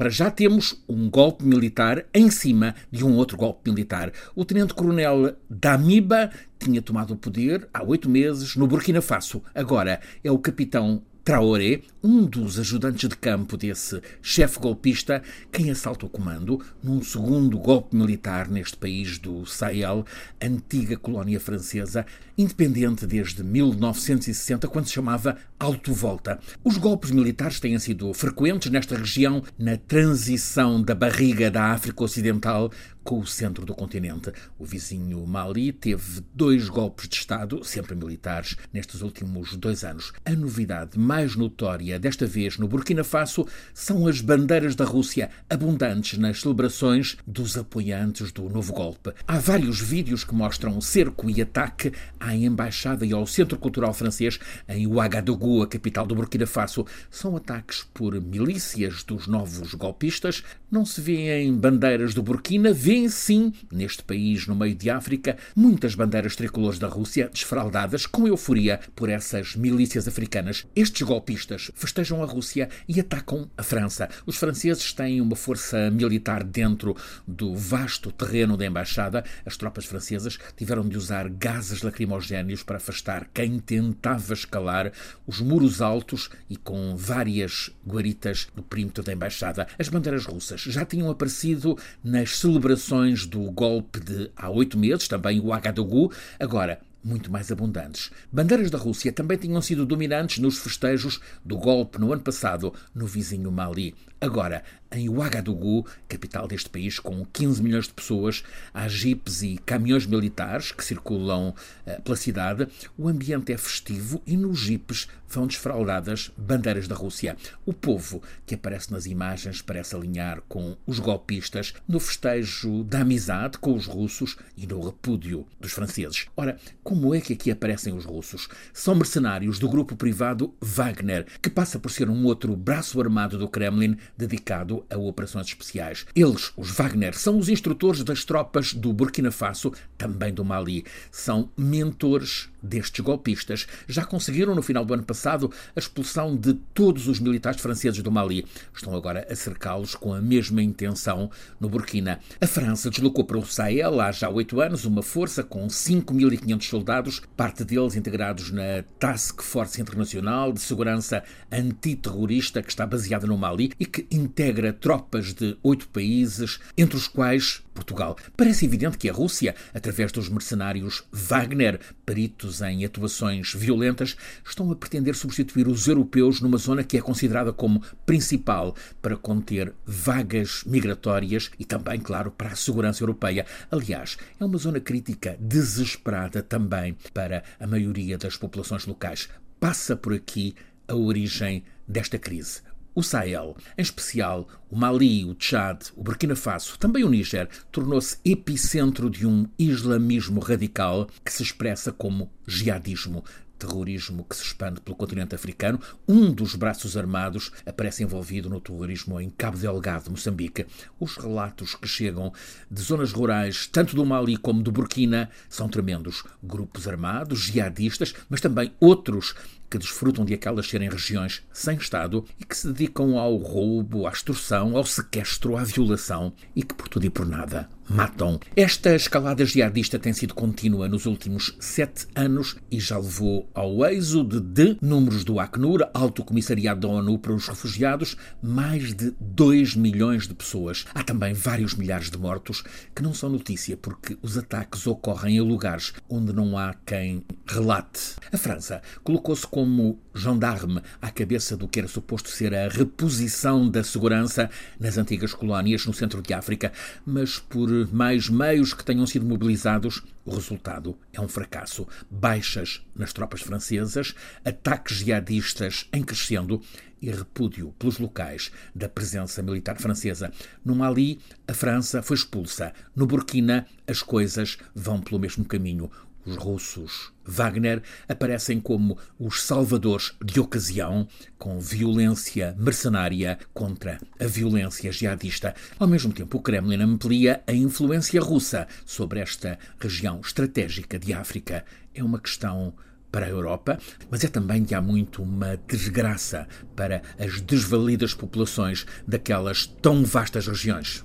Para já temos um golpe militar em cima de um outro golpe militar. O tenente-coronel Damiba tinha tomado o poder há oito meses no Burkina Faso. Agora é o capitão Traoré, um dos ajudantes de campo desse chefe golpista, quem assalta o comando num segundo golpe militar neste país do Sahel, antiga colónia francesa, independente desde 1960, quando se chamava Alto Volta. Os golpes militares têm sido frequentes nesta região na transição da barriga da África Ocidental com o centro do continente. O vizinho Mali teve dois golpes de Estado, sempre militares, nestes últimos dois anos. A novidade mais notória, desta vez no Burkina Faso, são as bandeiras da Rússia, abundantes nas celebrações dos apoiantes do novo golpe. Há vários vídeos que mostram cerco e ataque à embaixada e ao Centro Cultural Francês em Ouagadougou, a capital do Burkina Faso. São ataques por milícias dos novos golpistas. Não se vêem bandeiras do Burkina, vêem sim, neste país no meio de África, muitas bandeiras tricolores da Rússia desfraldadas com euforia por essas milícias africanas. Estes golpistas festejam a Rússia e atacam a França. Os franceses têm uma força militar dentro do vasto terreno da embaixada. As tropas francesas tiveram de usar gases lacrimogéneos para afastar quem tentava escalar os muros altos e com várias guaritas no perímetro da embaixada. As bandeiras russas já tinham aparecido nas celebrações declarações do golpe de há oito meses, também o Agadougou, agora muito mais abundantes. Bandeiras da Rússia também tinham sido dominantes nos festejos do golpe no ano passado no vizinho Mali. Agora, em Ouagadougou, capital deste país com 15 milhões de pessoas, há jipes e caminhões militares que circulam uh, pela cidade. O ambiente é festivo e nos jipes vão desfraldadas bandeiras da Rússia. O povo que aparece nas imagens parece alinhar com os golpistas no festejo da amizade com os russos e no repúdio dos franceses. Ora, como é que aqui aparecem os russos? São mercenários do grupo privado Wagner, que passa por ser um outro braço armado do Kremlin dedicado a operações especiais. Eles, os Wagner, são os instrutores das tropas do Burkina Faso, também do Mali. São mentores destes golpistas. Já conseguiram, no final do ano passado, a expulsão de todos os militares franceses do Mali. Estão agora a cercá-los com a mesma intenção no Burkina. A França deslocou para o Sahel há já oito anos uma força com 5.500 soldados, parte deles integrados na Task Force Internacional de Segurança Antiterrorista, que está baseada no Mali e que integra tropas de oito países, entre os quais Portugal. Parece evidente que a Rússia, através dos mercenários Wagner, peritos em atuações violentas, estão a pretender substituir os europeus numa zona que é considerada como principal para conter vagas migratórias e também, claro, para a segurança europeia. Aliás, é uma zona crítica desesperada também para a maioria das populações locais. Passa por aqui a origem desta crise o Sahel, em especial o Mali, o Tchad, o Burkina Faso, também o Níger, tornou-se epicentro de um islamismo radical que se expressa como jihadismo, terrorismo que se expande pelo continente africano. Um dos braços armados aparece envolvido no terrorismo em Cabo Delgado, Moçambique. Os relatos que chegam de zonas rurais, tanto do Mali como do Burkina, são tremendos. Grupos armados, jihadistas, mas também outros que desfrutam de aquelas serem regiões sem Estado e que se dedicam ao roubo, à extorsão, ao sequestro, à violação e que por tudo e por nada matam. Esta escalada jihadista tem sido contínua nos últimos sete anos e já levou ao êxodo de números do Acnur, Alto Comissariado da ONU para os Refugiados, mais de 2 milhões de pessoas. Há também vários milhares de mortos que não são notícia porque os ataques ocorrem em lugares onde não há quem relate. A França colocou-se como gendarme à cabeça do que era suposto ser a reposição da segurança nas antigas colónias no centro de África, mas por mais meios que tenham sido mobilizados, o resultado é um fracasso. Baixas nas tropas francesas, ataques jihadistas em crescendo e repúdio pelos locais da presença militar francesa. No Mali, a França foi expulsa. No Burkina, as coisas vão pelo mesmo caminho. Os russos Wagner aparecem como os salvadores de ocasião, com violência mercenária contra a violência jihadista. Ao mesmo tempo, o Kremlin amplia a influência russa sobre esta região estratégica de África. É uma questão para a Europa, mas é também de há muito uma desgraça para as desvalidas populações daquelas tão vastas regiões.